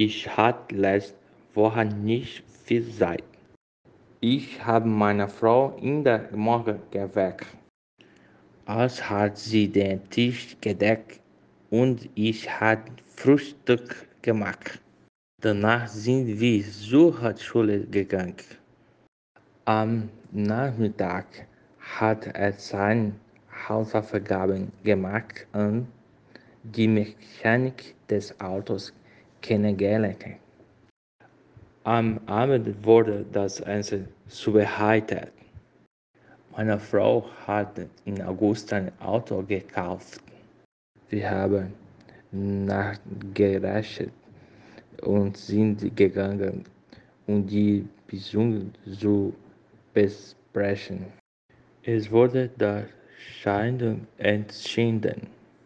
Ich hatte letzte Woche nicht viel Zeit. Ich habe meine Frau in der Morgen geweckt. Als hat sie den Tisch gedeckt und ich hatte Frühstück gemacht. Danach sind wir zur Schule gegangen. Am Nachmittag hat er seine Hausaufgaben gemacht und die Mechanik des Autos kennengelernt. Am Abend wurde das Essen zubereitet. Meine Frau hat im August ein Auto gekauft. Wir haben nachgerechnet und sind gegangen, um die Beziehung zu besprechen. Es wurde der Scheidung entschieden.